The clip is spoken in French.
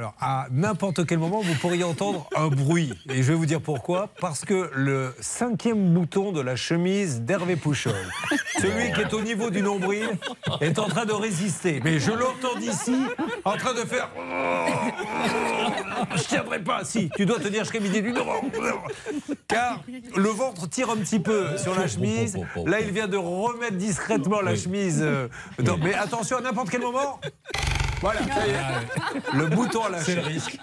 Alors, à n'importe quel moment, vous pourriez entendre un bruit. Et je vais vous dire pourquoi. Parce que le cinquième bouton de la chemise d'Hervé Pouchol, celui qui est au niveau du nombril, est en train de résister. Mais je l'entends d'ici, en train de faire. Je tiendrai pas. Si, tu dois tenir jusqu'à midi du Car le ventre tire un petit peu sur la chemise. Là, il vient de remettre discrètement la chemise. euh, dans- Mais attention, à n'importe quel moment. Voilà, ça y est. Le bouton à lâcher. C'est le risque.